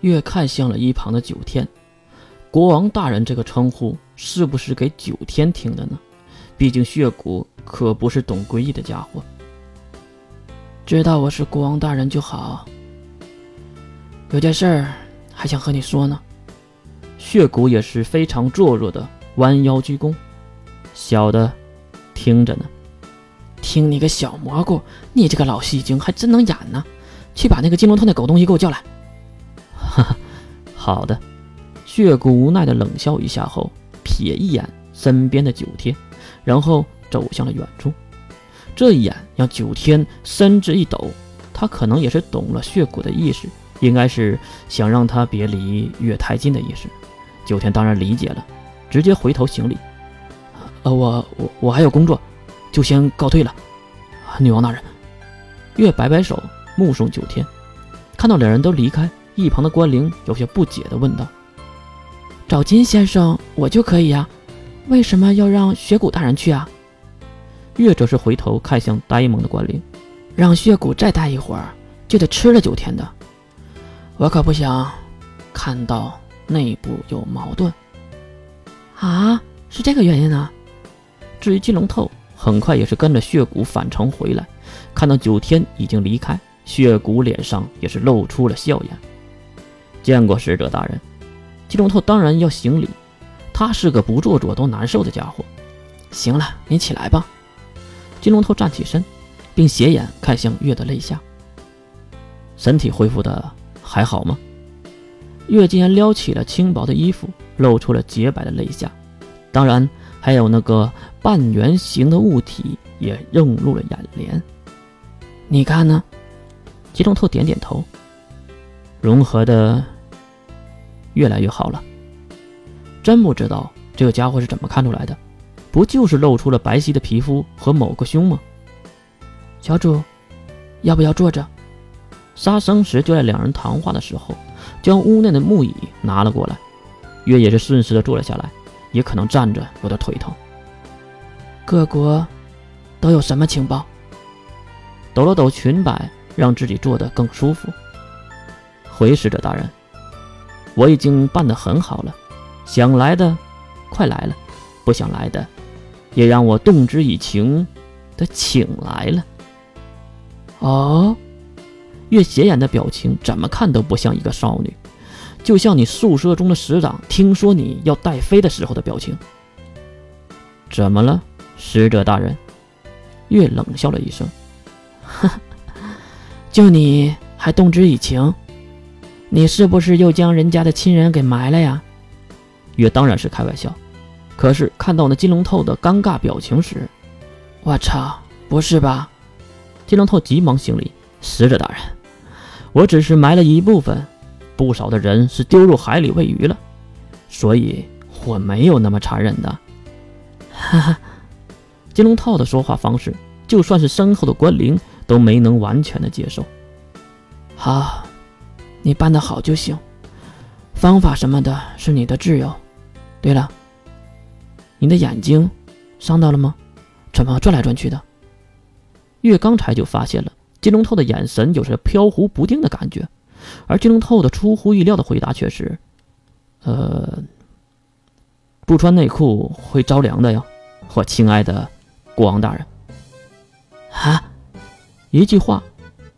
越看向了一旁的九天，国王大人这个称呼是不是给九天听的呢？毕竟血骨可不是懂规矩的家伙。知道我是国王大人就好。有件事儿还想和你说呢。血骨也是非常弱弱的弯腰鞠躬，小的听着呢。听你个小蘑菇，你这个老戏精还真能演呢。去把那个金龙头那狗东西给我叫来。好的。血骨无奈的冷笑一下后，瞥一眼身边的九天，然后走向了远处。这一眼让九天身子一抖，他可能也是懂了血骨的意思，应该是想让他别离月太近的意思。九天当然理解了，直接回头行礼。呃，我我我还有工作，就先告退了。女王大人，月摆摆手。目送九天，看到两人都离开，一旁的关灵有些不解地问道：“找金先生，我就可以呀，为什么要让雪谷大人去啊？”月则是回头看向呆萌的关灵：“让血谷再待一会儿，就得吃了九天的。我可不想看到内部有矛盾。”啊，是这个原因啊？至于金龙透，很快也是跟着血骨返程回来，看到九天已经离开。血骨脸上也是露出了笑颜。见过使者大人，金龙头当然要行礼。他是个不做作都难受的家伙。行了，你起来吧。金龙头站起身，并斜眼看向月的肋下。身体恢复的还好吗？月竟然撩起了轻薄的衣服，露出了洁白的肋下，当然还有那个半圆形的物体也映入了眼帘。你看呢？金龙头点点头，融合的越来越好了。真不知道这个家伙是怎么看出来的，不就是露出了白皙的皮肤和某个胸吗？小主，要不要坐着？杀生石就在两人谈话的时候，将屋内的木椅拿了过来。月也是顺势的坐了下来，也可能站着有点腿疼。各国都有什么情报？抖了抖裙摆。让自己坐得更舒服。回使者大人，我已经办得很好了，想来的快来了，不想来的也让我动之以情的请来了。哦，月显眼的表情怎么看都不像一个少女，就像你宿舍中的师长听说你要带飞的时候的表情。怎么了，使者大人？月冷笑了一声。就你还动之以情，你是不是又将人家的亲人给埋了呀？月当然是开玩笑，可是看到那金龙透的尴尬表情时，我操，不是吧？金龙透急忙行礼：“使者大人，我只是埋了一部分，不少的人是丢入海里喂鱼了，所以我没有那么残忍的。”哈哈，金龙套的说话方式，就算是身后的关灵。都没能完全的接受。好，你办得好就行，方法什么的是你的自由。对了，你的眼睛伤到了吗？怎么转来转去的？月刚才就发现了金龙透的眼神有着飘忽不定的感觉，而金龙透的出乎意料的回答却是：“呃，不穿内裤会着凉的哟，我亲爱的国王大人。”啊？一句话，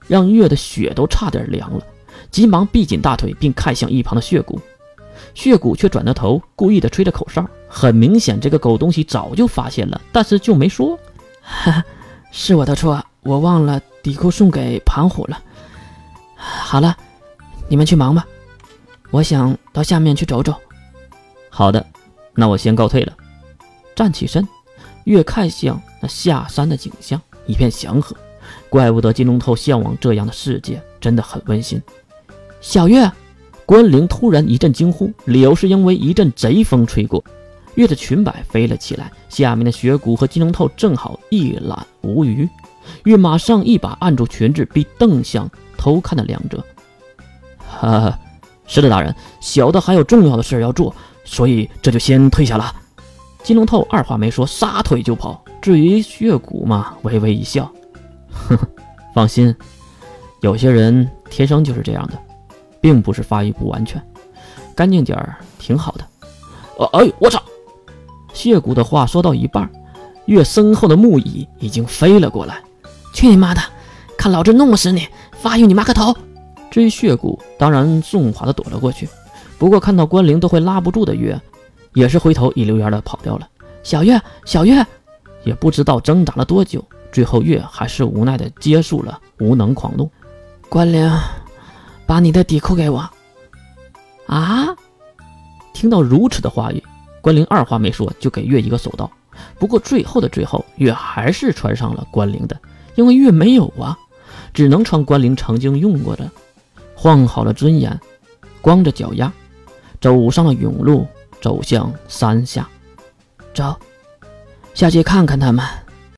让月的血都差点凉了，急忙闭紧大腿，并看向一旁的血骨。血骨却转着头，故意的吹着口哨。很明显，这个狗东西早就发现了，但是就没说。哈哈，是我的错，我忘了底裤送给庞虎了。好了，你们去忙吧，我想到下面去走走。好的，那我先告退了。站起身，越看向那下山的景象，一片祥和。怪不得金龙头向往这样的世界，真的很温馨。小月，关灵突然一阵惊呼，理由是因为一阵贼风吹过，月的裙摆飞了起来，下面的雪骨和金龙头正好一览无余。月马上一把按住裙子，并瞪向偷看的两者。哈，是的，大人，小的还有重要的事要做，所以这就先退下了。金龙头二话没说，撒腿就跑。至于血骨嘛，微微一笑。哼，放心，有些人天生就是这样的。并不是发育不完全，干净点儿挺好的。呃哎，我操！谢谷的话说到一半，月身后的木椅已经飞了过来。去你妈的！看老子弄死你！发育你妈个头！至于血骨，当然顺滑的躲了过去。不过看到关灵都会拉不住的月，也是回头一溜烟的跑掉了。小月，小月，也不知道挣扎了多久，最后月还是无奈的结束了无能狂怒。关灵，把你的底裤给我。啊！听到如此的话语，关灵二话没说就给月一个手刀。不过最后的最后，月还是穿上了关灵的，因为月没有啊。只能穿关灵曾经用过的，换好了尊严，光着脚丫，走上了甬路，走向山下。走，下去看看他们。